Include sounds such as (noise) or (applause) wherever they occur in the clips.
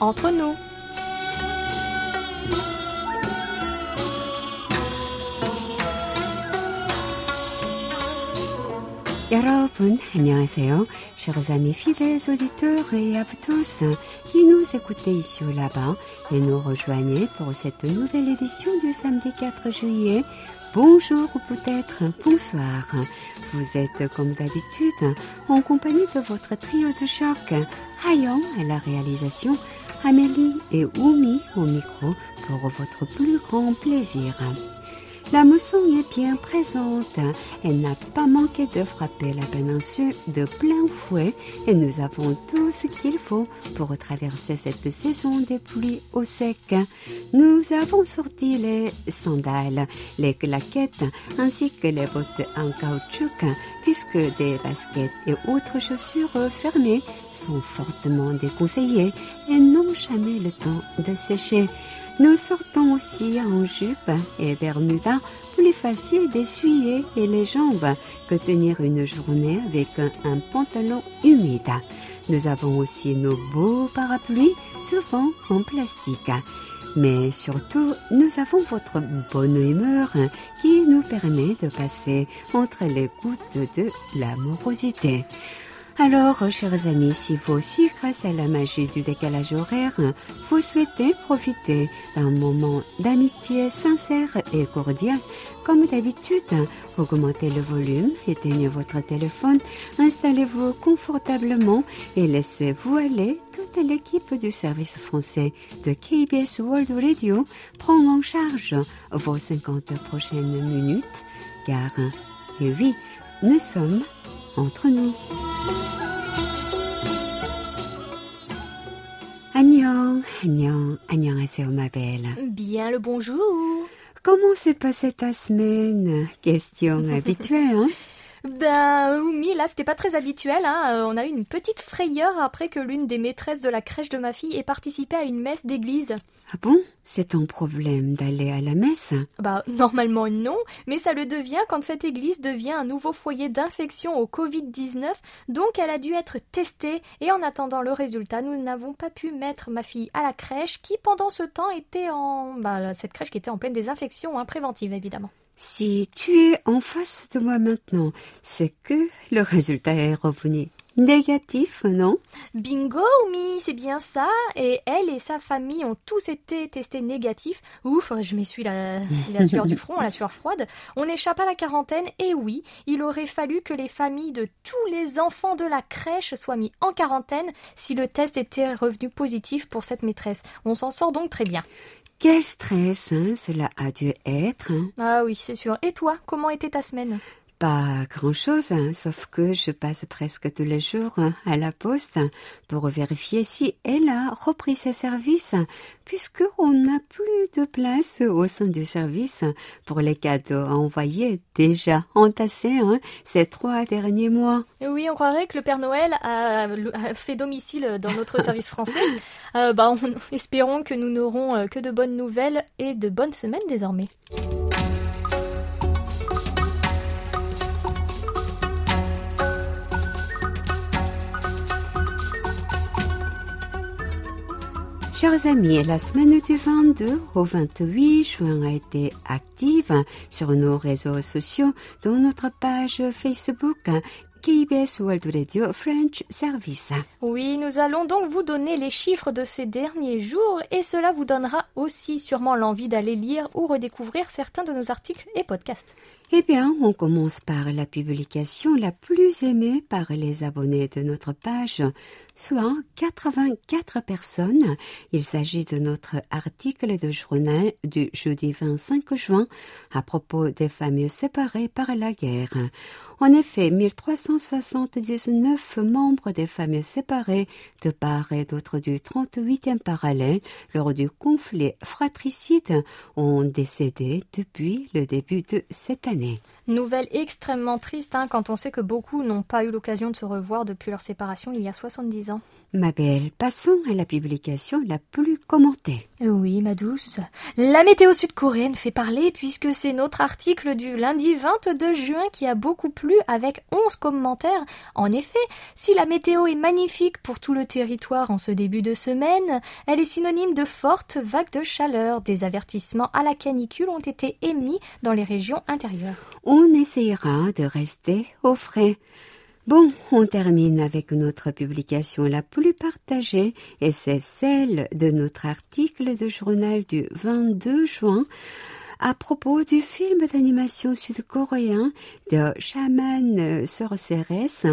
entre nous. 여러분, 안녕하세요. Chers amis fidèles auditeurs et à tous qui nous écoutez ici ou là-bas et nous rejoignez pour cette nouvelle édition du samedi 4 juillet. Bonjour ou peut-être bonsoir. Vous êtes comme d'habitude en compagnie de votre trio de choc. Hayon à la réalisation, Amélie et Oumi au micro pour votre plus grand plaisir. La mousson est bien présente. Elle n'a pas manqué de frapper la péninsule de plein fouet et nous avons tout ce qu'il faut pour traverser cette saison des pluies au sec. Nous avons sorti les sandales, les claquettes ainsi que les bottes en caoutchouc puisque des baskets et autres chaussures fermées sont fortement déconseillées et n'ont jamais le temps de sécher. Nous sortons aussi en jupe et bermuda, plus facile d'essuyer les jambes que tenir une journée avec un, pantalon humide. Nous avons aussi nos beaux parapluies, souvent en plastique. Mais surtout, nous avons votre bonne humeur qui nous permet de passer entre les gouttes de l'amorosité. Alors, chers amis, si vous aussi, grâce à la magie du décalage horaire, vous souhaitez profiter d'un moment d'amitié sincère et cordial, comme d'habitude, augmentez le volume, éteignez votre téléphone, installez-vous confortablement et laissez-vous aller. Toute l'équipe du service français de KBS World Radio prend en charge vos 50 prochaines minutes, car, et oui, nous sommes entre nous. Annyeong, annyeong, annyeonghaseyo ma belle. Bien le bonjour. Comment s'est passée ta semaine? Question (laughs) habituelle, hein? Ben oui, là c'était pas très habituel. Hein. Euh, on a eu une petite frayeur après que l'une des maîtresses de la crèche de ma fille ait participé à une messe d'église. Ah bon? C'est ton problème d'aller à la messe? Bah normalement non, mais ça le devient quand cette église devient un nouveau foyer d'infection au Covid-19, donc elle a dû être testée et en attendant le résultat, nous n'avons pas pu mettre ma fille à la crèche qui pendant ce temps était en... Bah, cette crèche qui était en pleine désinfection hein, préventive évidemment. Si tu es en face de moi maintenant, c'est que le résultat est revenu négatif, non? Bingo, oui, c'est bien ça. Et elle et sa famille ont tous été testés négatifs. Ouf, je m'essuie la, (laughs) la sueur du front, la sueur froide. On échappe à la quarantaine. Et oui, il aurait fallu que les familles de tous les enfants de la crèche soient mis en quarantaine si le test était revenu positif pour cette maîtresse. On s'en sort donc très bien. Quel stress hein, cela a dû être. Hein. Ah oui, c'est sûr. Et toi, comment était ta semaine? Pas grand-chose, hein, sauf que je passe presque tous les jours hein, à la poste pour vérifier si elle a repris ses services, puisqu'on n'a plus de place au sein du service pour les cadeaux envoyés déjà entassés hein, ces trois derniers mois. Oui, on croirait que le Père Noël a, fait domicile dans notre (laughs) service français. Euh, bah, espérons que nous n'aurons euh, que de bonnes nouvelles et de bonnes semaines désormais. Chers amis, la semaine du 22 au 28 juin a été active sur nos réseaux sociaux, dont notre page Facebook KBS World Radio French Service. Oui, nous allons donc vous donner les chiffres de ces derniers jours et cela vous donnera aussi sûrement l'envie d'aller lire ou redécouvrir certains de nos articles et podcasts. Eh bien, on commence par la publication la plus aimée par les abonnés de notre page, soit 84 personnes. Il s'agit de notre article de journal du jeudi 25 juin à propos des familles séparées par la guerre. En effet, 1379 membres des familles séparées de part et d'autre du 38e parallèle lors du conflit fratricide ont décédé depuis le début de cette année. Nouvelle extrêmement triste hein, quand on sait que beaucoup n'ont pas eu l'occasion de se revoir depuis leur séparation il y a 70 soi-disant. Ma belle, passons à la publication la plus commentée. Oui, ma douce. La météo sud-coréenne fait parler puisque c'est notre article du lundi 22 juin qui a beaucoup plu avec 11 commentaires. En effet, si la météo est magnifique pour tout le territoire en ce début de semaine, elle est synonyme de fortes vagues de chaleur. Des avertissements à la canicule ont été émis dans les régions intérieures. On essayera de rester au frais. Bon, on termine avec notre publication la plus partagée et c'est celle de notre article de journal du 22 juin à propos du film d'animation sud-coréen de Shaman Sorceress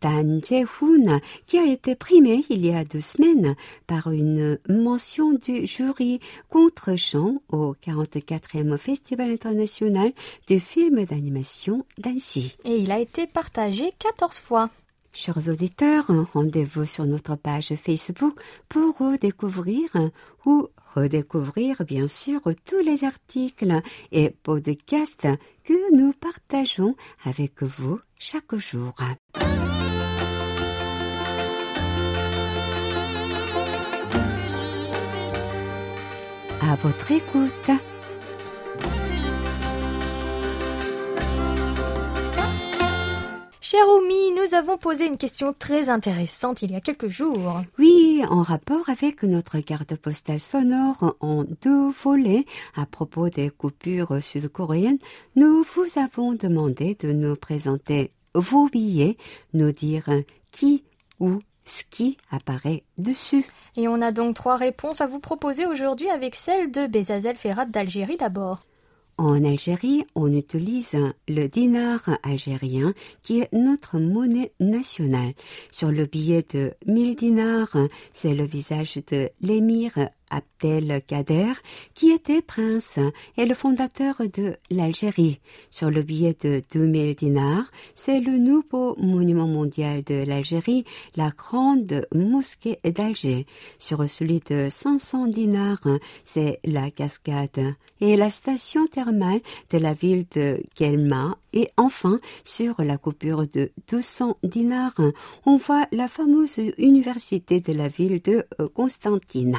Dan Jae-hoon, qui a été primé il y a deux semaines par une mention du jury contre-champ au 44e Festival international du film d'animation d'Annecy. Et il a été partagé 14 fois. Chers auditeurs, rendez-vous sur notre page Facebook pour redécouvrir ou redécouvrir bien sûr tous les articles et podcasts que nous partageons avec vous chaque jour. À votre écoute. Cher Oumi, nous avons posé une question très intéressante il y a quelques jours. Oui, en rapport avec notre carte postale sonore en deux volets à propos des coupures sud-coréennes, nous vous avons demandé de nous présenter vos billets, nous dire qui ou qui apparaît dessus. Et on a donc trois réponses à vous proposer aujourd'hui avec celle de Bezazel Ferrat d'Algérie d'abord. En Algérie, on utilise le dinar algérien qui est notre monnaie nationale. Sur le billet de 1000 dinars, c'est le visage de l'émir Abdelkader, qui était prince et le fondateur de l'Algérie. Sur le billet de 2000 dinars, c'est le nouveau monument mondial de l'Algérie, la grande mosquée d'Alger. Sur celui de 500 dinars, c'est la cascade et la station thermale de la ville de Kelma. Et enfin, sur la coupure de 200 dinars, on voit la fameuse université de la ville de Constantine.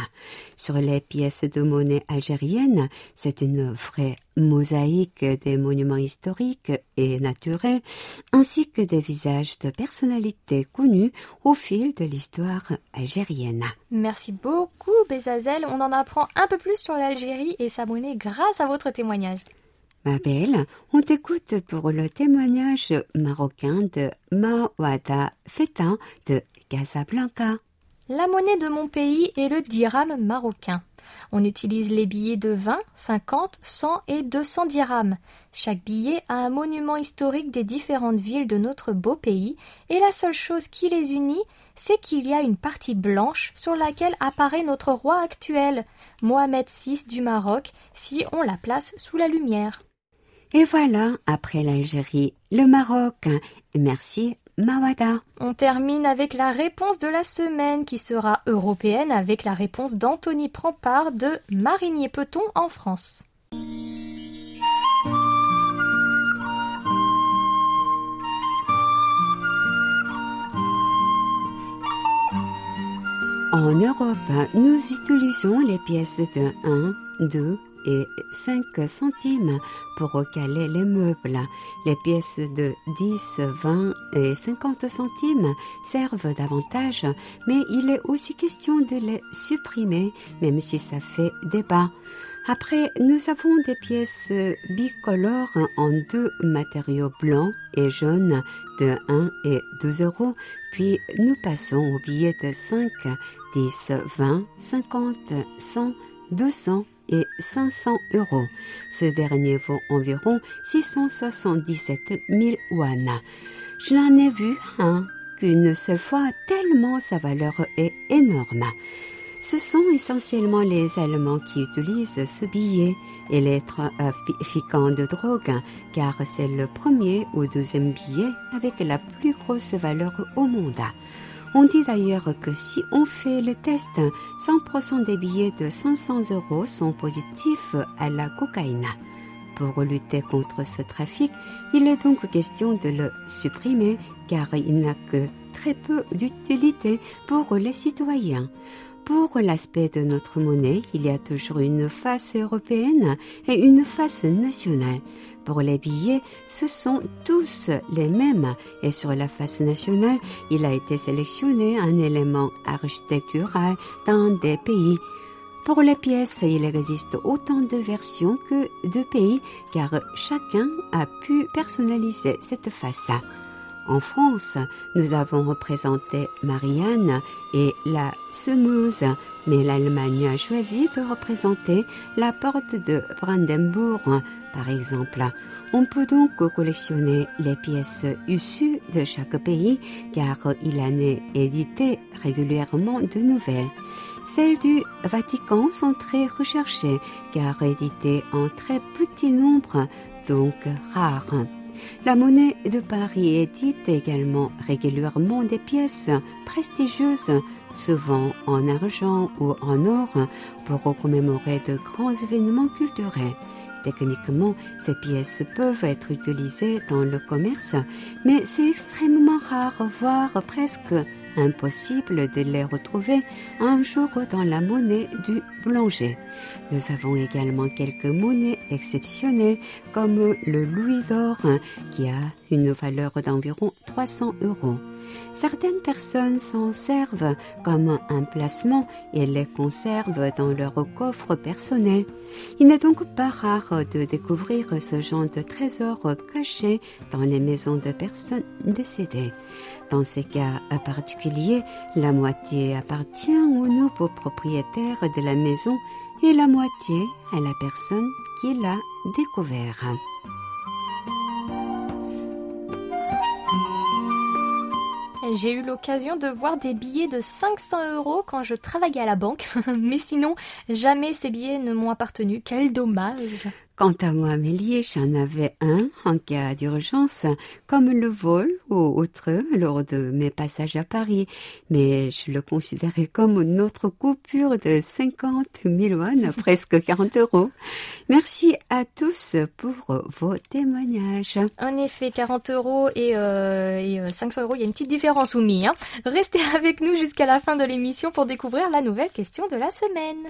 Sur les pièces de monnaie algérienne, c'est une vraie mosaïque des monuments historiques et naturels, ainsi que des visages de personnalités connues au fil de l'histoire algérienne. Merci beaucoup, Bezazel. On en apprend un peu plus sur l'Algérie et sa monnaie grâce à votre témoignage. Ma belle, on t'écoute pour le témoignage marocain de Mawada Feta de Casablanca. La monnaie de mon pays est le dirham marocain. On utilise les billets de 20, 50, 100 et 200 dirhams. Chaque billet a un monument historique des différentes villes de notre beau pays et la seule chose qui les unit, c'est qu'il y a une partie blanche sur laquelle apparaît notre roi actuel, Mohamed VI du Maroc, si on la place sous la lumière. Et voilà, après l'Algérie, le Maroc. Merci Mawada. On termine avec la réponse de la semaine qui sera européenne avec la réponse d'Anthony Prampard de Marigné-Peton en France. En Europe, nous utilisons les pièces de 1, 2, et 5 centimes pour recaler les meubles. Les pièces de 10, 20 et 50 centimes servent davantage, mais il est aussi question de les supprimer, même si ça fait débat. Après, nous avons des pièces bicolores en deux matériaux blancs et jaunes de 1 et 2 euros, puis nous passons aux billets de 5, 10, 20, 50, 100, 200 et 500 euros. Ce dernier vaut environ 677 000 yuan. Je n'en ai vu un qu'une seule fois tellement sa valeur est énorme. Ce sont essentiellement les Allemands qui utilisent ce billet et les trafiquants de drogue, car c'est le premier ou deuxième billet avec la plus grosse valeur au monde. On dit d'ailleurs que si on fait le test, 100% des billets de 500 euros sont positifs à la cocaïne. Pour lutter contre ce trafic, il est donc question de le supprimer car il n'a que très peu d'utilité pour les citoyens. Pour l'aspect de notre monnaie, il y a toujours une face européenne et une face nationale. Pour les billets, ce sont tous les mêmes et sur la face nationale, il a été sélectionné un élément architectural dans des pays. Pour les pièces, il existe autant de versions que de pays car chacun a pu personnaliser cette face. En France, nous avons représenté Marianne et la semeuse, mais l'Allemagne a choisi de représenter la porte de Brandenburg, par exemple. On peut donc collectionner les pièces issues de chaque pays car il en est édité régulièrement de nouvelles. Celles du Vatican sont très recherchées car éditées en très petit nombre, donc rares. La monnaie de Paris édite également régulièrement des pièces prestigieuses, souvent en argent ou en or, pour commémorer de grands événements culturels. Techniquement, ces pièces peuvent être utilisées dans le commerce, mais c'est extrêmement rare, voire presque impossible de les retrouver un jour dans la monnaie du boulanger. Nous avons également quelques monnaies exceptionnelles comme le louis d'or qui a une valeur d'environ 300 euros. Certaines personnes s'en servent comme un placement et les conservent dans leur coffre personnel. Il n'est donc pas rare de découvrir ce genre de trésors cachés dans les maisons de personnes décédées. Dans ces cas particuliers, la moitié appartient au nouveau propriétaire de la maison et la moitié à la personne qui l'a découvert. J'ai eu l'occasion de voir des billets de 500 euros quand je travaillais à la banque, (laughs) mais sinon, jamais ces billets ne m'ont appartenu. Quel dommage Quant à moi, Amélie, j'en avais un en cas d'urgence, comme le vol ou autre lors de mes passages à Paris, mais je le considérais comme notre coupure de 50 000 won, (laughs) presque 40 euros. Merci à tous pour vos témoignages. En effet, 40 euros et, euh, et 500 euh, euros, il y a une petite différence, Oumi. Hein Restez avec nous jusqu'à la fin de l'émission pour découvrir la nouvelle question de la semaine.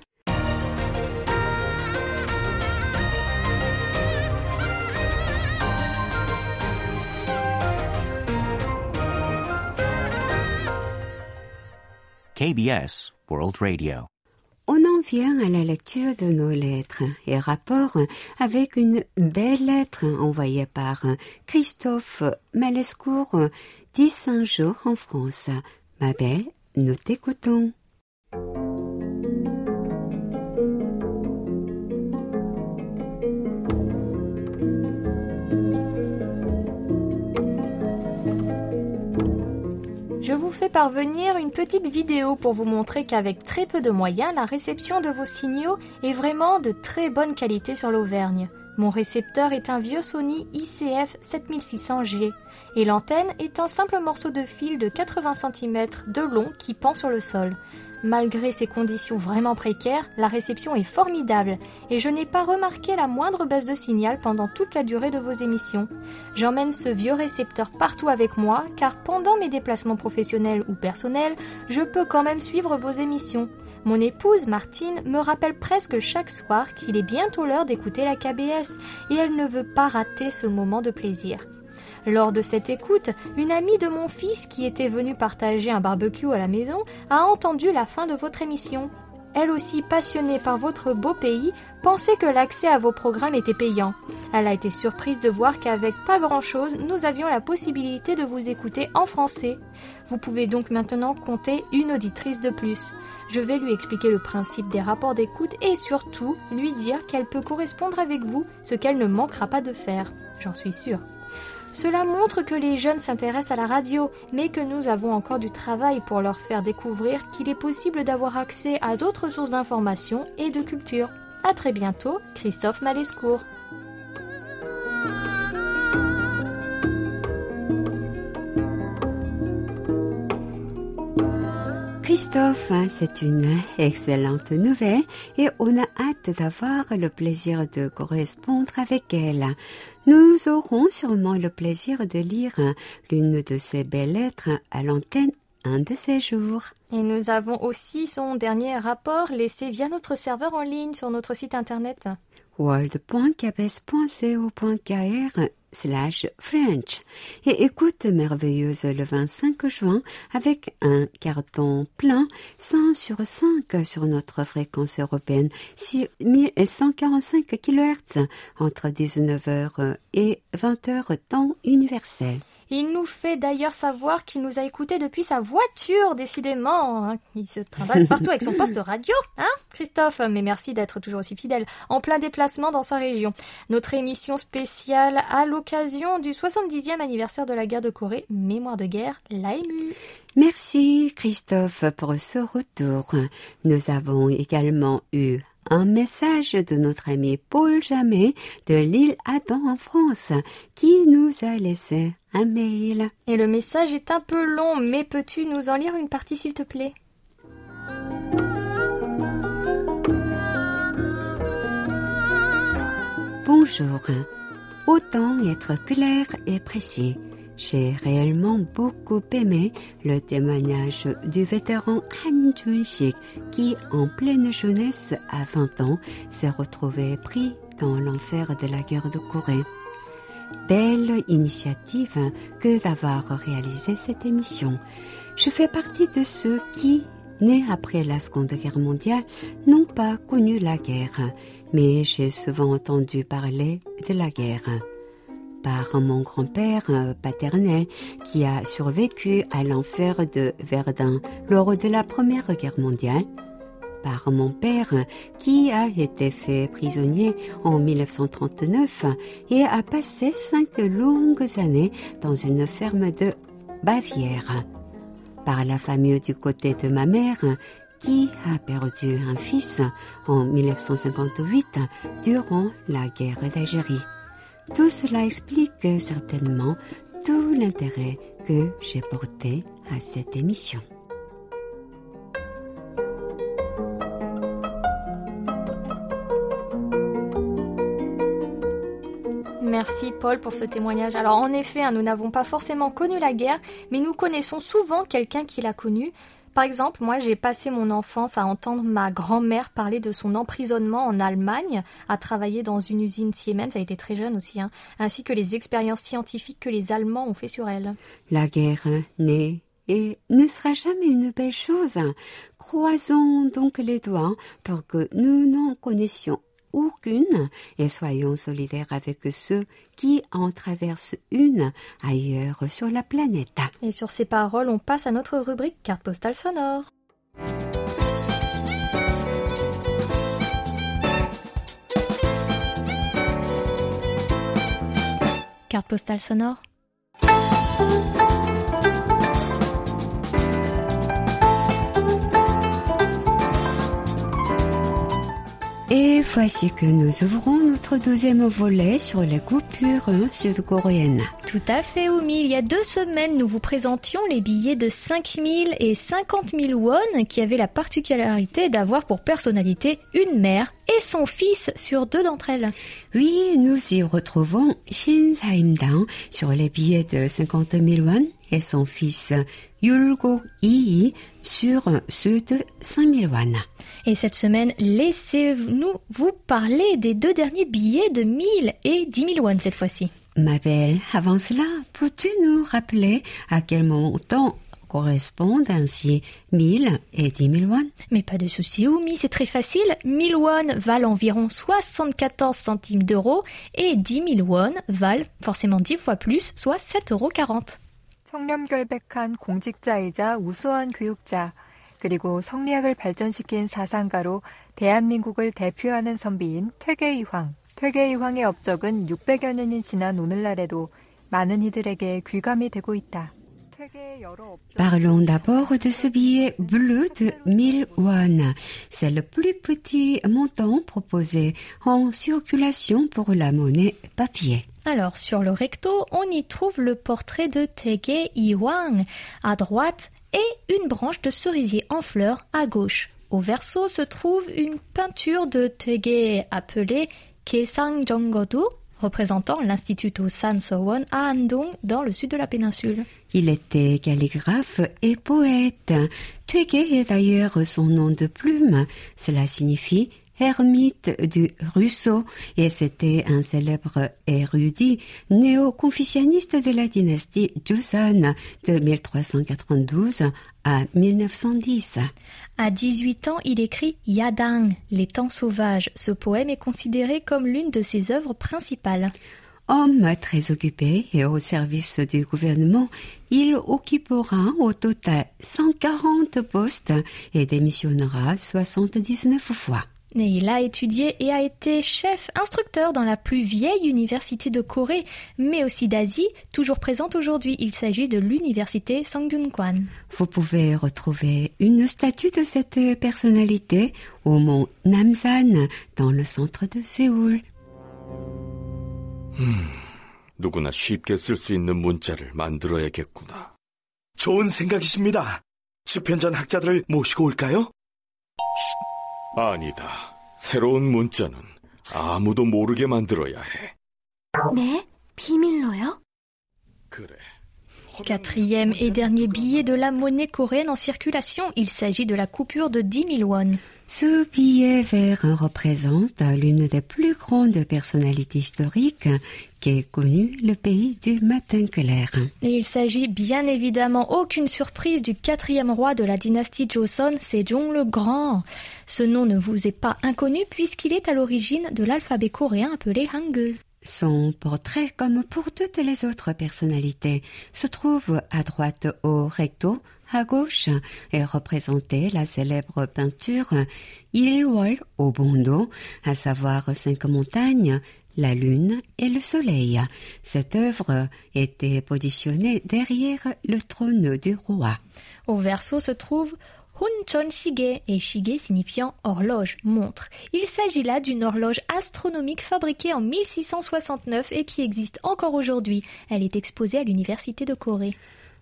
KBS World Radio. On en vient à la lecture de nos lettres et rapport avec une belle lettre envoyée par Christophe Malescourt, 10 jours en France. Ma belle, nous t'écoutons. Vous fais parvenir une petite vidéo pour vous montrer qu'avec très peu de moyens, la réception de vos signaux est vraiment de très bonne qualité sur l'Auvergne. Mon récepteur est un vieux Sony ICF 7600G et l'antenne est un simple morceau de fil de 80 cm de long qui pend sur le sol. Malgré ces conditions vraiment précaires, la réception est formidable et je n'ai pas remarqué la moindre baisse de signal pendant toute la durée de vos émissions. J'emmène ce vieux récepteur partout avec moi car pendant mes déplacements professionnels ou personnels, je peux quand même suivre vos émissions. Mon épouse, Martine, me rappelle presque chaque soir qu'il est bientôt l'heure d'écouter la KBS et elle ne veut pas rater ce moment de plaisir. Lors de cette écoute, une amie de mon fils qui était venue partager un barbecue à la maison a entendu la fin de votre émission. Elle aussi passionnée par votre beau pays, pensait que l'accès à vos programmes était payant. Elle a été surprise de voir qu'avec pas grand-chose, nous avions la possibilité de vous écouter en français. Vous pouvez donc maintenant compter une auditrice de plus. Je vais lui expliquer le principe des rapports d'écoute et surtout lui dire qu'elle peut correspondre avec vous, ce qu'elle ne manquera pas de faire. J'en suis sûre. Cela montre que les jeunes s'intéressent à la radio, mais que nous avons encore du travail pour leur faire découvrir qu'il est possible d'avoir accès à d'autres sources d'information et de culture. A très bientôt, Christophe Malescourt. Christophe, c'est une excellente nouvelle et on a hâte d'avoir le plaisir de correspondre avec elle. Nous aurons sûrement le plaisir de lire l'une de ses belles lettres à l'antenne un de ces jours. Et nous avons aussi son dernier rapport laissé via notre serveur en ligne sur notre site internet world.cabes.co.kr slash French et écoute merveilleuse le 25 juin avec un carton plein 100 sur 5 sur notre fréquence européenne 6145 kHz entre 19h et 20h temps universel. Il nous fait d'ailleurs savoir qu'il nous a écoutés depuis sa voiture, décidément. Hein. Il se trimballe (laughs) partout avec son poste radio, hein, Christophe Mais merci d'être toujours aussi fidèle, en plein déplacement dans sa région. Notre émission spéciale à l'occasion du 70e anniversaire de la guerre de Corée, Mémoire de guerre, l'a ému. Merci Christophe pour ce retour. Nous avons également eu un message de notre ami Paul Jamet de l'île Adam en France qui nous a laissé un mail. Et le message est un peu long, mais peux-tu nous en lire une partie s'il te plaît? Bonjour. Autant être clair et précis. J'ai réellement beaucoup aimé le témoignage du vétéran Han Jun-sik qui, en pleine jeunesse à 20 ans, s'est retrouvé pris dans l'enfer de la guerre de Corée. Belle initiative que d'avoir réalisé cette émission. Je fais partie de ceux qui, nés après la Seconde Guerre mondiale, n'ont pas connu la guerre, mais j'ai souvent entendu parler de la guerre par mon grand-père euh, paternel qui a survécu à l'enfer de Verdun lors de la Première Guerre mondiale, par mon père qui a été fait prisonnier en 1939 et a passé cinq longues années dans une ferme de Bavière, par la famille du côté de ma mère qui a perdu un fils en 1958 durant la guerre d'Algérie. Tout cela explique certainement tout l'intérêt que j'ai porté à cette émission. Merci Paul pour ce témoignage. Alors en effet, hein, nous n'avons pas forcément connu la guerre, mais nous connaissons souvent quelqu'un qui l'a connue. Par exemple, moi j'ai passé mon enfance à entendre ma grand-mère parler de son emprisonnement en Allemagne, à travailler dans une usine Siemens, elle était très jeune aussi, hein, ainsi que les expériences scientifiques que les Allemands ont fait sur elle. La guerre n'est et ne sera jamais une belle chose. Croisons donc les doigts pour que nous n'en connaissions aucune et soyons solidaires avec ceux qui en traversent une ailleurs sur la planète. Et sur ces paroles, on passe à notre rubrique carte postale sonore. Carte postale sonore Et voici que nous ouvrons notre deuxième volet sur les coupures sud-coréennes. Tout à fait, Oumi. Il y a deux semaines, nous vous présentions les billets de 5 000 et 50 000 won qui avaient la particularité d'avoir pour personnalité une mère et son fils sur deux d'entre elles. Oui, nous y retrouvons Shin Saim-dang sur les billets de 50 000 won et son fils Yulgo Ii sur ceux de 5 000 won. Et cette semaine, laissez-nous vous parler des deux derniers billets de 1000 et 10 000 won cette fois-ci. Ma belle, avant cela, peux-tu nous rappeler à quel montant correspondent ainsi 1000 et 10 000 won Mais pas de souci, Oumi, c'est très facile. 1000 won valent environ 74 centimes d'euros et 10 000 won valent forcément 10 fois plus, soit 7,40 euros. 청렴결백한 공직자이자 우수한 교육자, 그리고 성리학을 발전시킨 사상가로 대한민국을 대표하는 선비인 퇴계이황. 퇴계이황의 업적은 600여 년이 지난 오늘날에도 많은 이들에게 귀감이 되고 있다. Parlons d'abord de ce billet bleu de 1000 won. C'est le plus petit montant proposé en circulation pour la monnaie papier. Alors, sur le recto, on y trouve le portrait de Tege Iwang. À droite, et une branche de cerisier en fleurs à gauche. Au verso se trouve une peinture de Tege appelée Kesang Jonggodu, représentant l'Institut San à Andong dans le sud de la péninsule. Il était calligraphe et poète. Twege est d'ailleurs son nom de plume. Cela signifie ermite du Russo et c'était un célèbre érudit néo-confucianiste de la dynastie Joseon de 1392 à 1910. À 18 ans, il écrit Yadang, les temps sauvages. Ce poème est considéré comme l'une de ses œuvres principales. Homme très occupé et au service du gouvernement, il occupera au total 140 postes et démissionnera 79 fois. Et il a étudié et a été chef instructeur dans la plus vieille université de Corée, mais aussi d'Asie, toujours présente aujourd'hui. Il s'agit de l'université Kwan. Vous pouvez retrouver une statue de cette personnalité au mont Namsan, dans le centre de Séoul. 음, 누구나 쉽게 쓸 수 있는 문자를 만들어야겠구나. 좋은 생각이십니다. 수편전 학자들을 모시고 올까요? 아니다. 새로운 문자는 아무도 모르게 만들어야 해. 네? 비밀로요? 그래. Quatrième et dernier billet de la monnaie coréenne en circulation, il s'agit de la coupure de 10 000 won. Ce billet vert représente l'une des plus grandes personnalités historiques qu'ait connu le pays du matin clair. Et il s'agit bien évidemment aucune surprise du quatrième roi de la dynastie Joseon, Sejong le Grand. Ce nom ne vous est pas inconnu puisqu'il est à l'origine de l'alphabet coréen appelé Hangul. Son portrait, comme pour toutes les autres personnalités, se trouve à droite au recto, à gauche est représentée la célèbre peinture Ilwol au Bondo, à savoir cinq montagnes, la lune et le soleil. Cette œuvre était positionnée derrière le trône du roi. Au verso se trouve Hunchon Shige et Shige signifiant horloge, montre. Il s'agit là d'une horloge astronomique fabriquée en 1669 et qui existe encore aujourd'hui. Elle est exposée à l'université de Corée.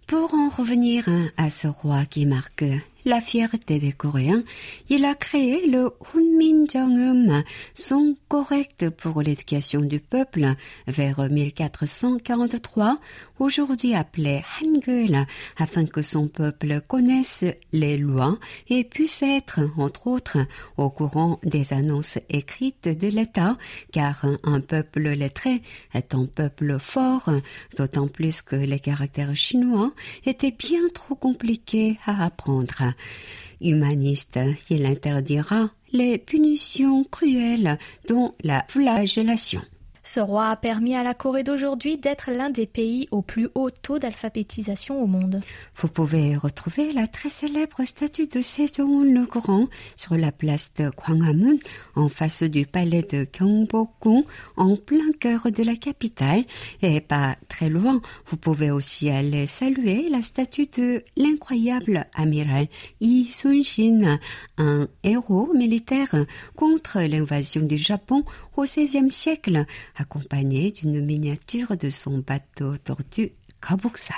Pour en revenir à ce roi qui marque la fierté des Coréens, il a créé le Hunminjeongeum, son correct pour l'éducation du peuple, vers 1443, aujourd'hui appelé Hangul, afin que son peuple connaisse les lois et puisse être, entre autres, au courant des annonces écrites de l'État, car un peuple lettré est un peuple fort, d'autant plus que les caractères chinois étaient bien trop compliqués à apprendre. Humaniste, il interdira les punitions cruelles, dont la flagellation. Ce roi a permis à la Corée d'aujourd'hui d'être l'un des pays au plus haut taux d'alphabétisation au monde. Vous pouvez retrouver la très célèbre statue de Sejong le Grand sur la place de Gwanghwamun, en face du palais de Gyeongbokgung, en plein cœur de la capitale. Et pas très loin, vous pouvez aussi aller saluer la statue de l'incroyable amiral Yi Sun-shin, un héros militaire contre l'invasion du Japon au XVIe siècle, accompagné d'une miniature de son bateau tortue Kabuksan.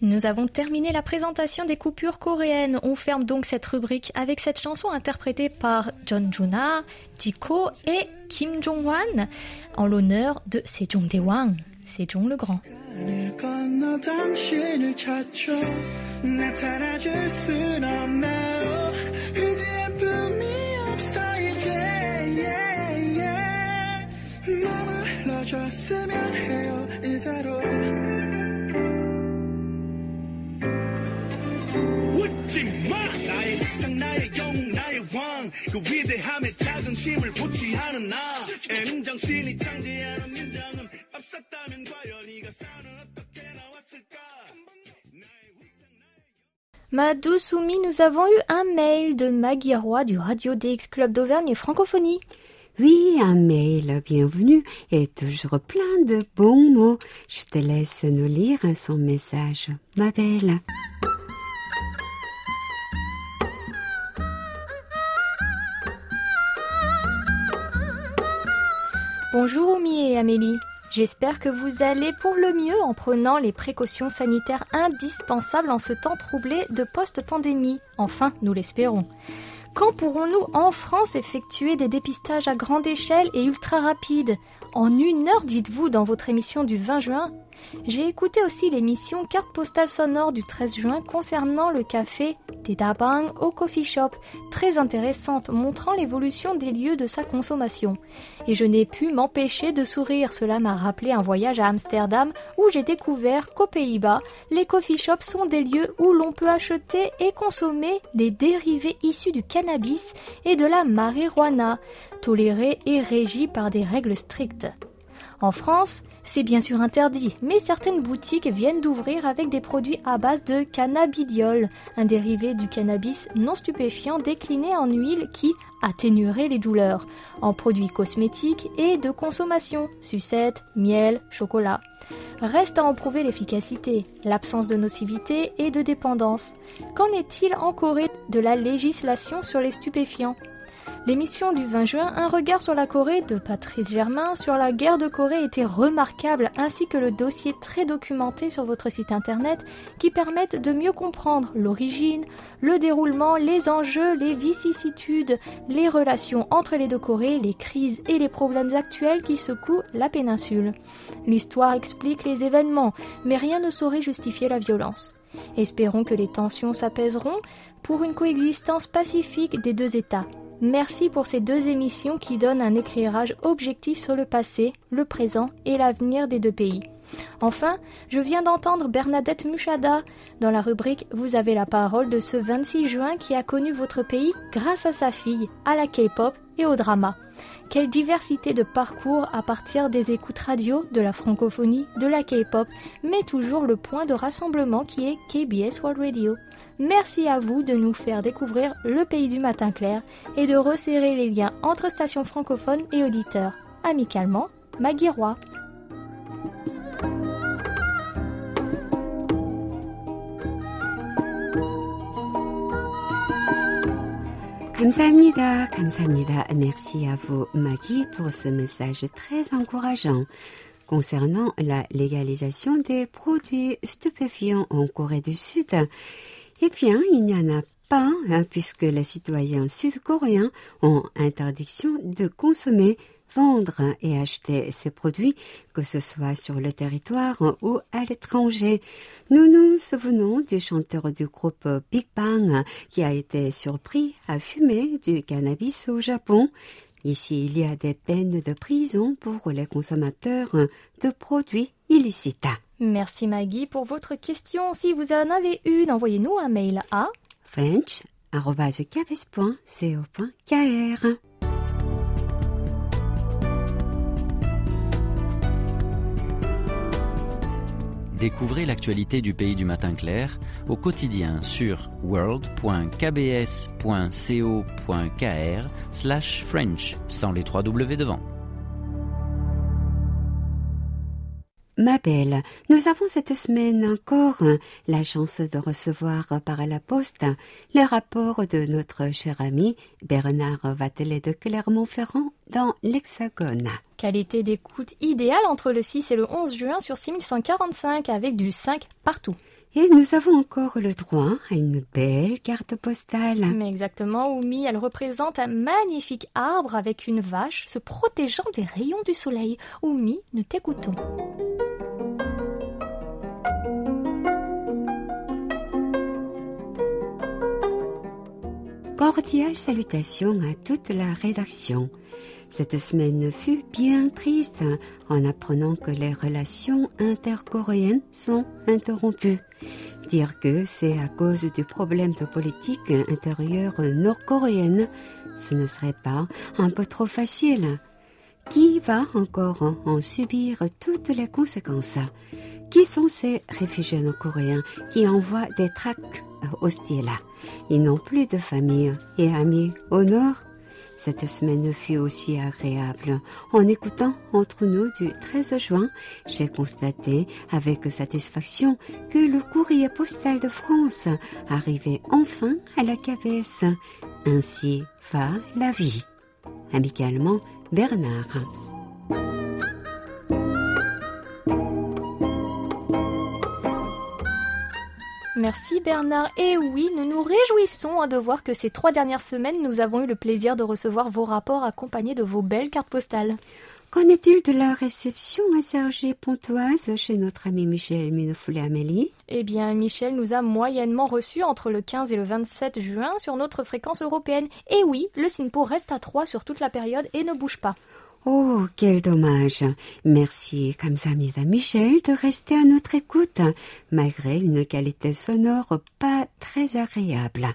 Nous avons terminé la présentation des coupures coréennes. On ferme donc cette rubrique avec cette chanson interprétée par John Juna, Jiko et Kim Jong-wan en l'honneur de Sejong Daewang, Sejong le Grand. 머물러줬으면 해요 이대로 웃지마 나의 희상 나의 영웅 나의 왕그 위대함에 자긍심을 보취하는 나 애민정신이 창제하는 민정은 없었다면 과연 이 가사는 어떻게 나왔을까 Ma douce Soumi, nous avons eu un mail de Maggie Roy du Radio DX Club d'Auvergne et Francophonie. Oui, un mail bienvenu et toujours plein de bons mots. Je te laisse nous lire son message, ma belle. Bonjour Omi et Amélie. J'espère que vous allez pour le mieux en prenant les précautions sanitaires indispensables en ce temps troublé de post-pandémie. Enfin, nous l'espérons. Quand pourrons-nous en France effectuer des dépistages à grande échelle et ultra rapides? En une heure, dites-vous dans votre émission du 20 juin j'ai écouté aussi l'émission Carte postale sonore du 13 juin concernant le café Dedabang au coffee shop, très intéressante, montrant l'évolution des lieux de sa consommation. Et je n'ai pu m'empêcher de sourire, cela m'a rappelé un voyage à Amsterdam où j'ai découvert qu'aux Pays-Bas, les coffee shops sont des lieux où l'on peut acheter et consommer les dérivés issus du cannabis et de la marijuana, tolérés et régis par des règles strictes. En France, c'est bien sûr interdit, mais certaines boutiques viennent d'ouvrir avec des produits à base de cannabidiol, un dérivé du cannabis non stupéfiant décliné en huile qui atténuerait les douleurs, en produits cosmétiques et de consommation, sucettes, miel, chocolat. Reste à en prouver l'efficacité, l'absence de nocivité et de dépendance. Qu'en est-il en Corée de la législation sur les stupéfiants? L'émission du 20 juin, Un regard sur la Corée de Patrice Germain sur la guerre de Corée était remarquable, ainsi que le dossier très documenté sur votre site internet qui permettent de mieux comprendre l'origine, le déroulement, les enjeux, les vicissitudes, les relations entre les deux Corées, les crises et les problèmes actuels qui secouent la péninsule. L'histoire explique les événements, mais rien ne saurait justifier la violence. Espérons que les tensions s'apaiseront pour une coexistence pacifique des deux États. Merci pour ces deux émissions qui donnent un éclairage objectif sur le passé, le présent et l'avenir des deux pays. Enfin, je viens d'entendre Bernadette Muchada dans la rubrique Vous avez la parole de ce 26 juin qui a connu votre pays grâce à sa fille, à la K-pop et au drama. Quelle diversité de parcours à partir des écoutes radio, de la francophonie, de la K-pop, mais toujours le point de rassemblement qui est KBS World Radio. Merci à vous de nous faire découvrir le pays du matin clair et de resserrer les liens entre stations francophones et auditeurs. Amicalement, Maggie Roy. 감사합니다. 감사합니다. Merci à vous, Maggie, pour ce message très encourageant concernant la légalisation des produits stupéfiants en Corée du Sud. Eh bien, il n'y en a pas, hein, puisque les citoyens sud-coréens ont interdiction de consommer, vendre et acheter ces produits, que ce soit sur le territoire ou à l'étranger. Nous nous souvenons du chanteur du groupe Big Bang qui a été surpris à fumer du cannabis au Japon. Ici, il y a des peines de prison pour les consommateurs de produits illicites. Merci Maggie pour votre question. Si vous en avez une, envoyez-nous un mail à french.kbs.co.kr. Découvrez l'actualité du pays du matin clair au quotidien sur world.kbs.co.kr slash French sans les trois W devant. Ma belle, nous avons cette semaine encore la chance de recevoir par la poste le rapport de notre cher ami Bernard Vatelet de Clermont-Ferrand dans l'Hexagone. Qualité d'écoute idéale entre le 6 et le 11 juin sur 6145 avec du 5 partout. Et nous avons encore le droit à une belle carte postale. Mais exactement, Oumi, elle représente un magnifique arbre avec une vache se protégeant des rayons du soleil. Oumi, nous t'écoutons. Cordiales salutations à toute la rédaction. Cette semaine fut bien triste en apprenant que les relations intercoréennes sont interrompues. Dire que c'est à cause du problème de politique intérieure nord-coréenne, ce ne serait pas un peu trop facile. Qui va encore en subir toutes les conséquences? Qui sont ces réfugiés nord-coréens qui envoient des tracts hostiles Ils n'ont plus de famille et amis au nord cette semaine fut aussi agréable. En écoutant entre nous du 13 juin, j'ai constaté avec satisfaction que le courrier postal de France arrivait enfin à la KBS. Ainsi va la vie. Amicalement, Bernard. Merci Bernard. Et oui, nous nous réjouissons hein, de voir que ces trois dernières semaines, nous avons eu le plaisir de recevoir vos rapports accompagnés de vos belles cartes postales. Qu'en est-il de la réception à Sergi-Pontoise chez notre ami Michel Minofoulé-Amélie Eh bien, Michel nous a moyennement reçus entre le 15 et le 27 juin sur notre fréquence européenne. Et oui, le SINPO reste à 3 sur toute la période et ne bouge pas. Oh, quel dommage. Merci, comme ça, mesdames Michel, de rester à notre écoute, malgré une qualité sonore pas très agréable.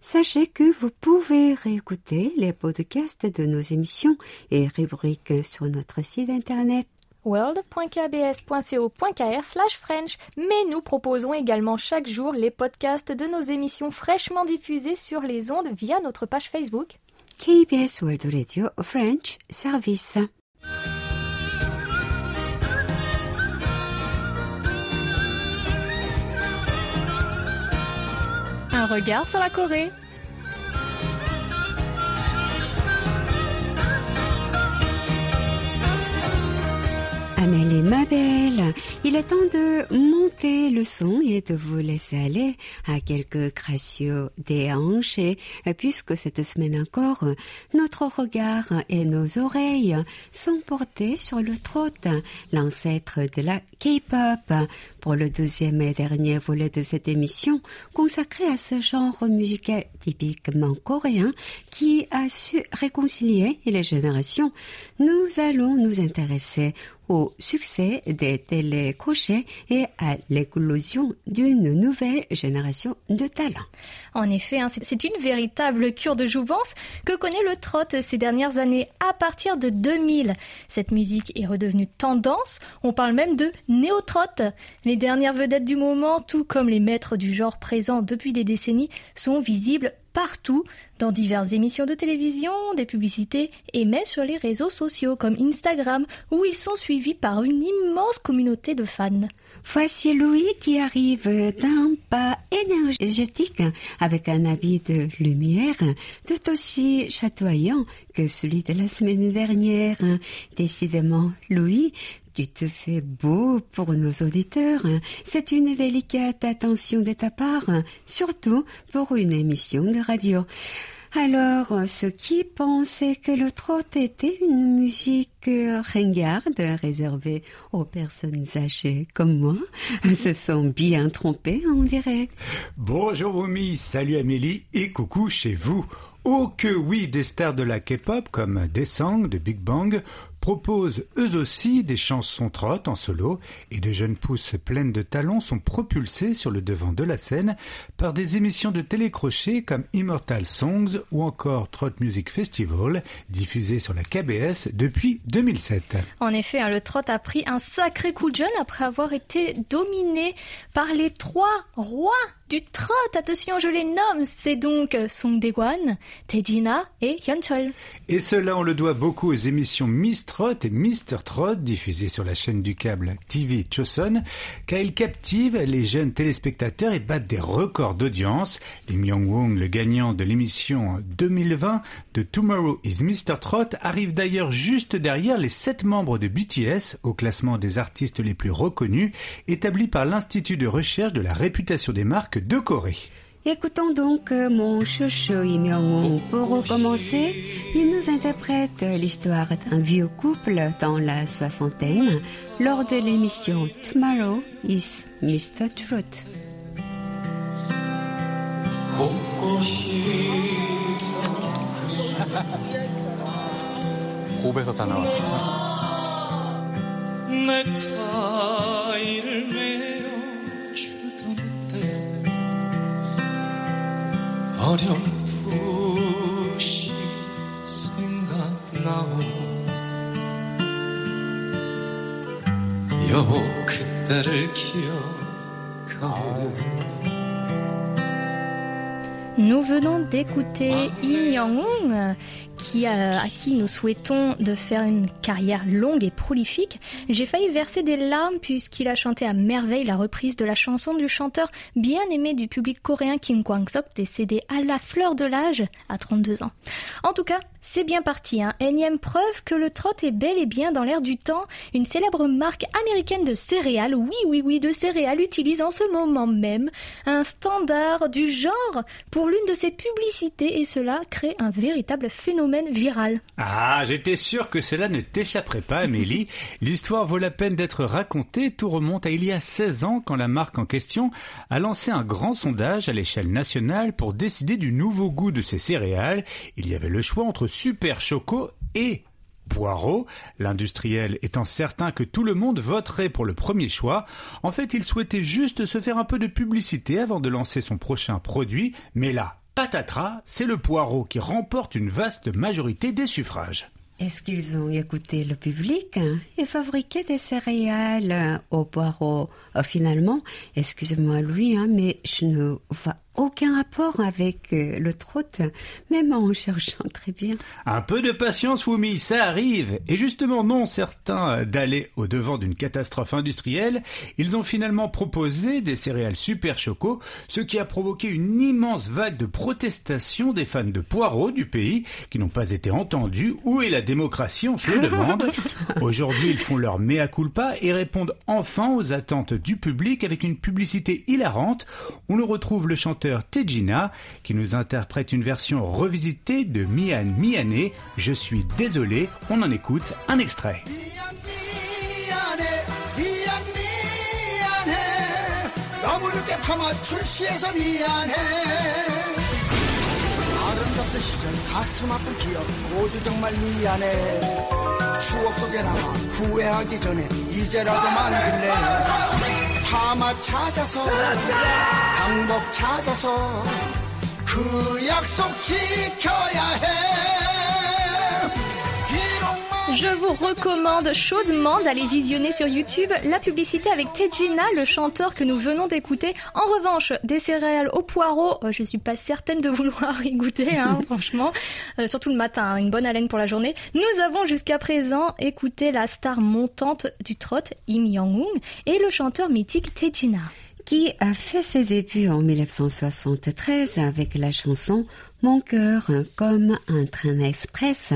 Sachez que vous pouvez réécouter les podcasts de nos émissions et rubriques sur notre site internet world.kbs.co.kr slash French, mais nous proposons également chaque jour les podcasts de nos émissions fraîchement diffusées sur les ondes via notre page Facebook. KBS World Radio French Service. Un regard sur la Corée. Amélie, ma belle, il est temps de monter le son et de vous laisser aller à quelques gracieux déhanchés, puisque cette semaine encore, notre regard et nos oreilles sont portés sur le trot, l'ancêtre de la K-pop, pour le deuxième et dernier volet de cette émission consacré à ce genre musical typiquement coréen qui a su réconcilier les générations. Nous allons nous intéresser au succès des télécrochets et à l'éclosion d'une nouvelle génération de talents. En effet, hein, c'est une véritable cure de jouvence que connaît le trot ces dernières années. À partir de 2000, cette musique est redevenue tendance. On parle même de néo-trot. Les dernières vedettes du moment, tout comme les maîtres du genre présents depuis des décennies, sont visibles partout, dans diverses émissions de télévision, des publicités et même sur les réseaux sociaux comme Instagram, où ils sont suivis par une immense communauté de fans. Voici Louis qui arrive d'un pas énergétique avec un habit de lumière tout aussi chatoyant que celui de la semaine dernière. Décidément, Louis, tu te fais beau pour nos auditeurs. C'est une délicate attention de ta part, surtout pour une émission de radio. Alors, ceux qui pensaient que le trot était une musique ringarde réservée aux personnes âgées comme moi se sont bien trompés, on dirait. Bonjour Romy, salut Amélie et coucou chez vous. Oh que oui, des stars de la K-pop comme Desang de Big Bang proposent eux aussi des chansons trot en solo et de jeunes pousses pleines de talent sont propulsées sur le devant de la scène par des émissions de télécrochet comme Immortal Songs ou encore Trot Music Festival diffusées sur la KBS depuis 2007. En effet, hein, le trot a pris un sacré coup de jeune après avoir été dominé par les trois rois du trot. Attention, je les nomme. C'est donc Song Dae-gwan, Taejina et Hyunchol. Et cela, on le doit beaucoup aux émissions Miss Et Mr. Trot diffusées sur la chaîne du câble TV Chosun, car ils captivent les jeunes téléspectateurs et battent des records d'audience. Lee Myung-woong, le gagnant de l'émission 2020 de Tomorrow is Mr. Trot, arrive d'ailleurs juste derrière les sept membres de BTS au classement des artistes les plus reconnus, établi par l'Institut de recherche de la réputation des marques de Corée. Écoutons donc euh, mon chouchou Im Young-woo. Pour recommencer, il nous interprète l'histoire d'un vieux couple dans la soixantaine lors de l'émission Tomorrow is Mr. Truth. (laughs) 어렴풋이 생각나오 여보 그때를 기억하오 Nous venons d'écouter Im Young-woong euh, à qui nous souhaitons de faire une carrière longue et prolifique, j'ai failli verser des larmes puisqu'il a chanté à merveille la reprise de la chanson du chanteur bien aimé du public coréen Kim Kwang-sok, décédé à la fleur de l'âge à 32 ans. En tout cas, c'est bien parti, hein. énième preuve que le trot est bel et bien dans l'air du temps. Une célèbre marque américaine de céréales, oui oui oui de céréales, utilise en ce moment même un standard du genre pour l'une de ses publicités et cela crée un véritable phénomène viral. Ah, j'étais sûr que cela ne t'échapperait pas, Amélie. (laughs) L'histoire vaut la peine d'être racontée. Tout remonte à il y a 16 ans quand la marque en question a lancé un grand sondage à l'échelle nationale pour décider du nouveau goût de ses céréales. Il y avait le choix entre Super Choco et Poirot, l'industriel étant certain que tout le monde voterait pour le premier choix. En fait, il souhaitait juste se faire un peu de publicité avant de lancer son prochain produit, mais là, patatras, c'est le Poirot qui remporte une vaste majorité des suffrages. Est-ce qu'ils ont écouté le public hein, et fabriqué des céréales au poireau? Euh, Finalement, excusez-moi Louis, hein, mais je ne vois aucun rapport avec euh, le trot, même en cherchant très bien. Un peu de patience, Wumi, ça arrive. Et justement, non certains d'aller au devant d'une catastrophe industrielle, ils ont finalement proposé des céréales super choco, ce qui a provoqué une immense vague de protestations des fans de poireaux du pays qui n'ont pas été entendus. Où est la démocratie On se le demande. (laughs) Aujourd'hui, ils font leur mea culpa et répondent enfin aux attentes du public avec une publicité hilarante. On le retrouve le chanteur Tejina qui nous interprète une version revisitée de Mian Miane. Je suis désolé, on en écoute un extrait. 파마 찾아서 방법 찾아서 그 약속 지켜야 해 Je vous recommande chaudement d'aller visionner sur YouTube la publicité avec Tejina, le chanteur que nous venons d'écouter. En revanche, des céréales au poireau, euh, je suis pas certaine de vouloir y goûter, hein, (laughs) franchement. Euh, surtout le matin, hein, une bonne haleine pour la journée. Nous avons jusqu'à présent écouté la star montante du trot, Im Young-woon, et le chanteur mythique Tejina qui a fait ses débuts en 1973 avec la chanson Mon cœur comme un train express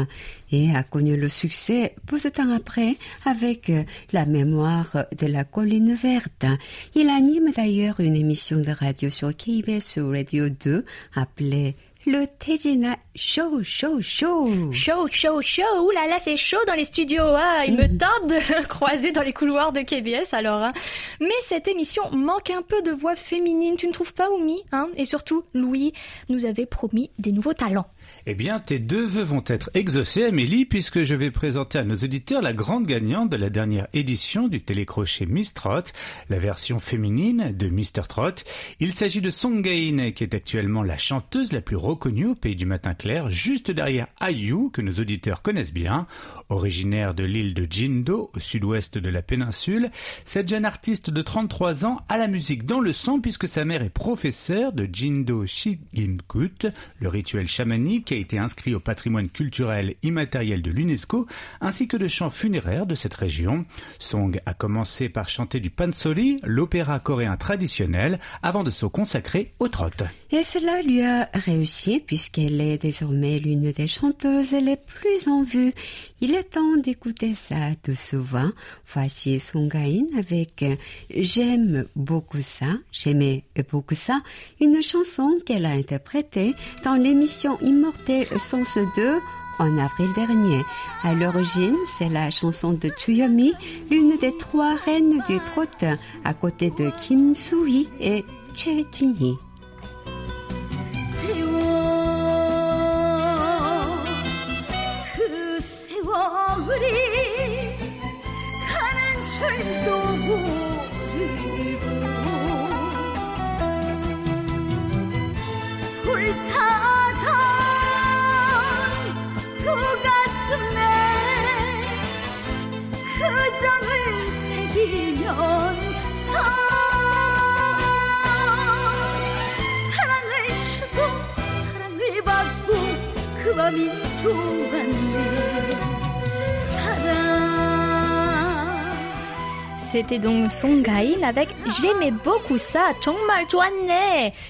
et a connu le succès peu de temps après avec La mémoire de la colline verte. Il anime d'ailleurs une émission de radio sur KBS Radio 2 appelée le Tejina Show, Show, Show. Show, Show, Show. Ouh là là, c'est chaud dans les studios. Ah, il me mm. tente de (laughs) croiser dans les couloirs de KBS alors. Hein. Mais cette émission manque un peu de voix féminine. Tu ne trouves pas, Oumi hein? Et surtout, Louis nous avait promis des nouveaux talents. Eh bien, tes deux vœux vont être exaucés, Amélie, puisque je vais présenter à nos auditeurs la grande gagnante de la dernière édition du télécrochet Miss Trot, la version féminine de Mr. Trot. Il s'agit de Song Gain, qui est actuellement la chanteuse la plus reconnue au pays du matin clair, juste derrière Ayu, que nos auditeurs connaissent bien. Originaire de l'île de Jindo, au sud-ouest de la péninsule, cette jeune artiste de 33 ans a la musique dans le sang puisque sa mère est professeure de Jindo Shigimkut, le rituel chamanique qui a été inscrit au patrimoine culturel immatériel de l'UNESCO, ainsi que de chants funéraires de cette région. Song a commencé par chanter du pansori, l'opéra coréen traditionnel, avant de se consacrer au trot. Et cela lui a réussi puisqu'elle est désormais l'une des chanteuses les plus en vue. Il est temps d'écouter ça de souvent. Voici Songain avec J'aime beaucoup ça, j'aimais beaucoup ça, une chanson qu'elle a interprétée dans l'émission Immortel Sens 2 en avril dernier. À l'origine, c'est la chanson de Chuyomi, l'une des trois reines du trot, à côté de Kim Soo-hee et Choi Jin-hee. 우리 가는 줄도 모르고 불타던 두 가슴에 그 정을 새기면서 사랑을 주고 사랑을 받고 그 마음이 좋았네 C'était donc Songaïn avec J'aimais beaucoup ça, Changmal Joanne,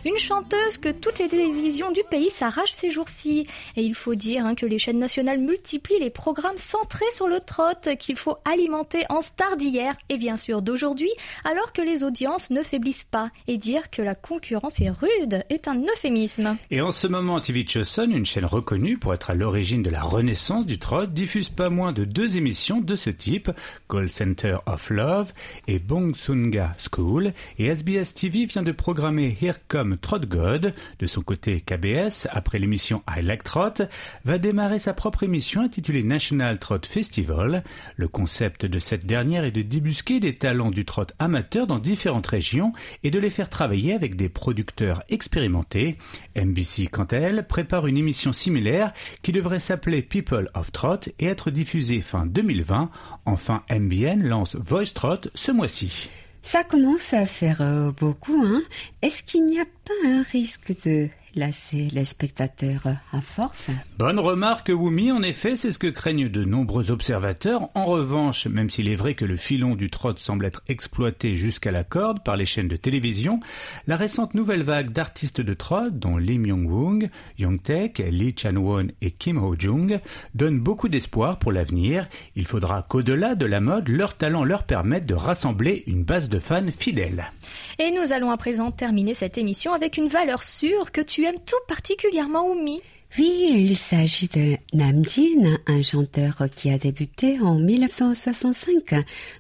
une chanteuse que toutes les télévisions du pays s'arrachent ces jours-ci. Et il faut dire hein, que les chaînes nationales multiplient les programmes centrés sur le trot qu'il faut alimenter en stars d'hier et bien sûr d'aujourd'hui, alors que les audiences ne faiblissent pas. Et dire que la concurrence est rude est un euphémisme. Et en ce moment, TV Chosun, une chaîne reconnue pour être à l'origine de la renaissance du trot, diffuse pas moins de deux émissions de ce type, Call Center of Love et Bongsunga School, et SBS TV vient de programmer Here Come Trot God. De son côté, KBS, après l'émission I Like Trot, va démarrer sa propre émission intitulée National Trot Festival. Le concept de cette dernière est de débusquer des talents du trot amateur dans différentes régions et de les faire travailler avec des producteurs expérimentés. NBC, quant à elle, prépare une émission similaire qui devrait s'appeler People of Trot et être diffusée fin 2020. Enfin, MBN lance Voice Trot ce mois-ci. Ça commence à faire euh, beaucoup, hein Est-ce qu'il n'y a pas un risque de lasser les spectateurs à force Bonne remarque, Wumi. En effet, c'est ce que craignent de nombreux observateurs. En revanche, même s'il est vrai que le filon du trot semble être exploité jusqu'à la corde par les chaînes de télévision, la récente nouvelle vague d'artistes de trot, dont Lim Yong-woong, Young Taek, Lee Chan-won et Kim Ho-jung, donne beaucoup d'espoir pour l'avenir. Il faudra qu'au-delà de la mode, leur talent leur permette de rassembler une base de fans fidèles. Et nous allons à présent terminer cette émission avec une valeur sûre que tu tout particulièrement, Oumi. Oui, il s'agit de Namjin, un chanteur qui a débuté en 1965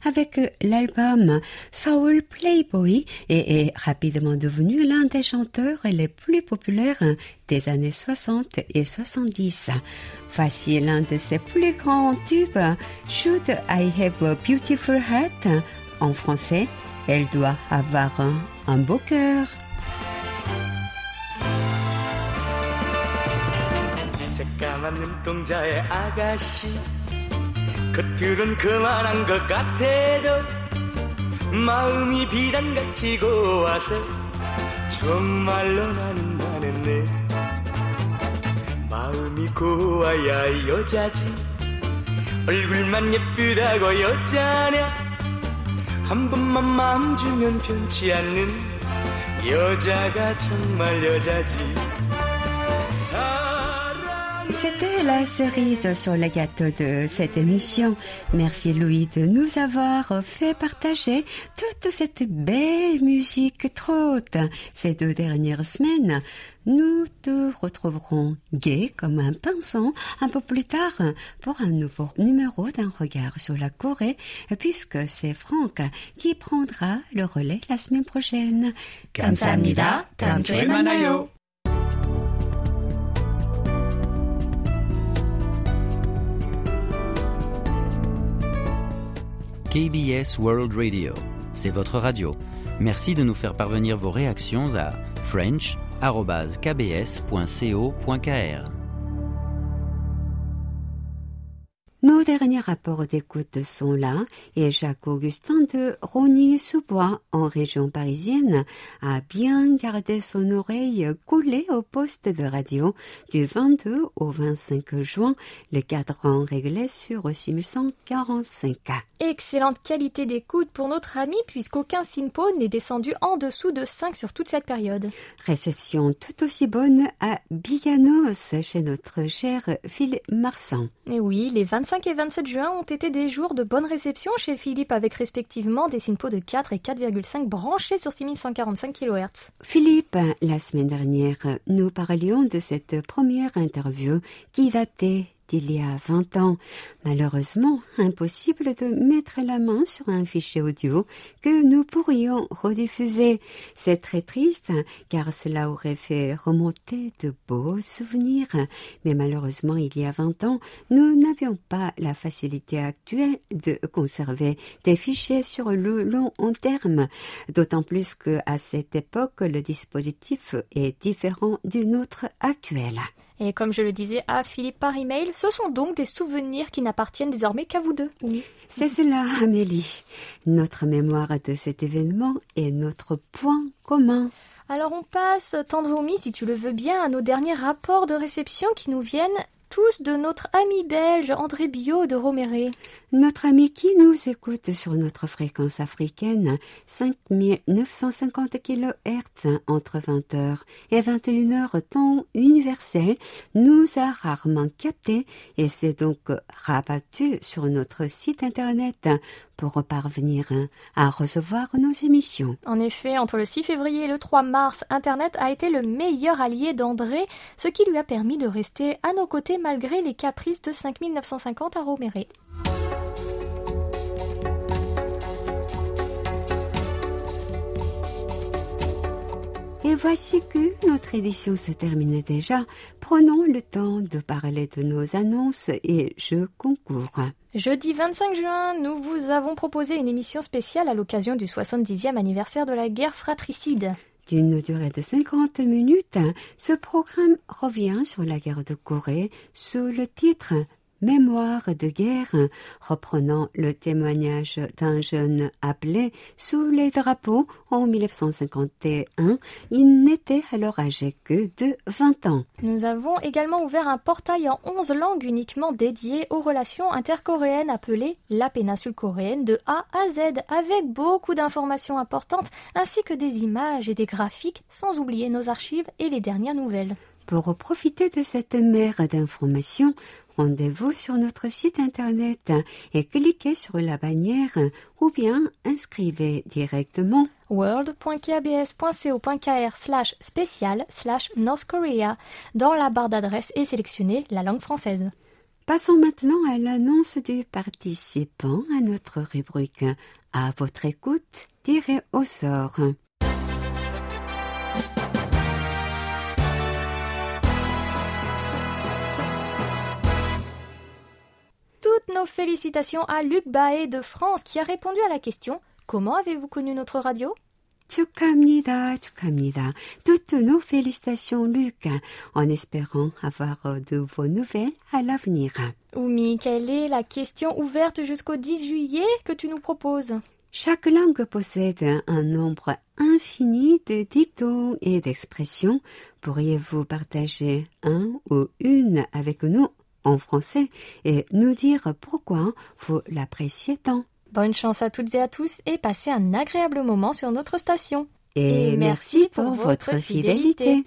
avec l'album Soul Playboy et est rapidement devenu l'un des chanteurs les plus populaires des années 60 et 70. Voici l'un de ses plus grands tubes, Should I Have a Beautiful Heart en français, elle doit avoir un, un beau cœur. 까만 눈동자의 아가씨. 겉으론 그만한 것 같아도 마음이 비단같이 고와서 정말로 나는 많았네. 마음이 고와야 여자지. 얼굴만 예쁘다고 여자냐? 한 번만 마음 주면 변치 않는 여자가 정말 여자지 C'était la cerise sur le gâteau de cette émission. Merci Louis de nous avoir fait partager toute cette belle musique trotte ces deux dernières semaines. Nous te retrouverons gai comme un pinson un peu plus tard pour un nouveau numéro d'un regard sur la Corée puisque c'est Franck qui prendra le relais la semaine prochaine. 감사합니다. 다음 주에 만나요. KBS World Radio, c'est votre radio. Merci de nous faire parvenir vos réactions à french.kbs.co.kr. Nos derniers rapports d'écoute sont là et Jacques-Augustin de Rogny-sous-Bois, en région parisienne, a bien gardé son oreille coulée au poste de radio du 22 au 25 juin, le cadran réglé sur 6145. Excellente qualité d'écoute pour notre ami puisqu'aucun SINPO n'est descendu en dessous de 5 sur toute cette période. Réception tout aussi bonne à Biganos chez notre cher Phil Marsan. Et oui, les 25 et 27 juin ont été des jours de bonne réception chez Philippe avec respectivement des SINPO de 4 et 4,5 branchés sur 6145 kHz. Philippe, la semaine dernière, nous parlions de cette première interview qui datait d'il y a 20 ans. Malheureusement, impossible de mettre la main sur un fichier audio que nous pourrions rediffuser. C'est très triste car cela aurait fait remonter de beaux souvenirs. Mais malheureusement, il y a 20 ans, nous n'avions pas la facilité actuelle de conserver des fichiers sur le long terme. D'autant plus que à cette époque, le dispositif est différent du nôtre actuel. Et comme je le disais à Philippe par email, ce sont donc des souvenirs qui n'appartiennent désormais qu'à vous deux. Oui. C'est cela, Amélie. Notre mémoire de cet événement est notre point commun. Alors on passe, Tendromi, si tu le veux bien, à nos derniers rapports de réception qui nous viennent tous de notre ami belge André Biot de Roméré. Notre ami qui nous écoute sur notre fréquence africaine 5950 kHz entre 20h et 21h temps universel nous a rarement capté et s'est donc rabattu sur notre site internet pour parvenir à recevoir nos émissions. En effet, entre le 6 février et le 3 mars, Internet a été le meilleur allié d'André, ce qui lui a permis de rester à nos côtés malgré les caprices de 5950 à Roméré. Et voici que notre édition se termine déjà. Prenons le temps de parler de nos annonces et jeux concours. Jeudi 25 juin, nous vous avons proposé une émission spéciale à l'occasion du 70e anniversaire de la guerre fratricide. D'une durée de 50 minutes, ce programme revient sur la guerre de Corée sous le titre Mémoire de guerre, reprenant le témoignage d'un jeune appelé sous les drapeaux en 1951. Il n'était alors âgé que de 20 ans. Nous avons également ouvert un portail en 11 langues uniquement dédié aux relations intercoréennes appelé La péninsule coréenne de A à Z, avec beaucoup d'informations importantes ainsi que des images et des graphiques, sans oublier nos archives et les dernières nouvelles. Pour profiter de cette mer d'informations, rendez-vous sur notre site internet et cliquez sur la bannière ou bien inscrivez directement world.kbs.co.kr slash spécial slash North Korea dans la barre d'adresse et sélectionnez la langue française. Passons maintenant à l'annonce du participant à notre rubrique. À votre écoute, tirez au sort. Toutes nos félicitations à Luc Baé de France qui a répondu à la question Comment avez-vous connu notre radio 축하합니다, 축하합니다. Toutes nos félicitations, Luc, en espérant avoir de vos nouvelles à l'avenir. Oumi, quelle est la question ouverte jusqu'au 10 juillet que tu nous proposes Chaque langue possède un nombre infini de dictons et d'expressions. Pourriez-vous partager un ou une avec nous En français et nous dire pourquoi vous l'appréciez tant Bonne chance à toutes et à tous et passez un agréable moment sur notre station. Et, merci pour, votre fidélité.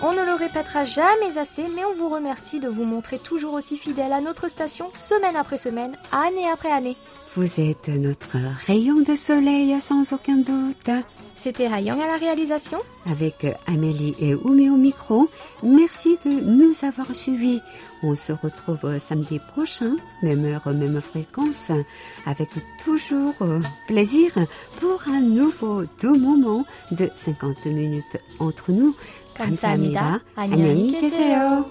On ne le répétera jamais assez, mais on vous remercie de vous montrer toujours aussi fidèle à notre station, semaine après semaine, année après année. Vous êtes notre rayon de soleil sans aucun doute. C'était Hayang à la réalisation. Avec Amélie et Oumé au micro, merci de nous avoir suivis. On se retrouve samedi prochain, même heure, même fréquence, avec toujours plaisir pour un nouveau doux moment de 50 minutes entre nous. 감사합니다. 안녕히 계세요.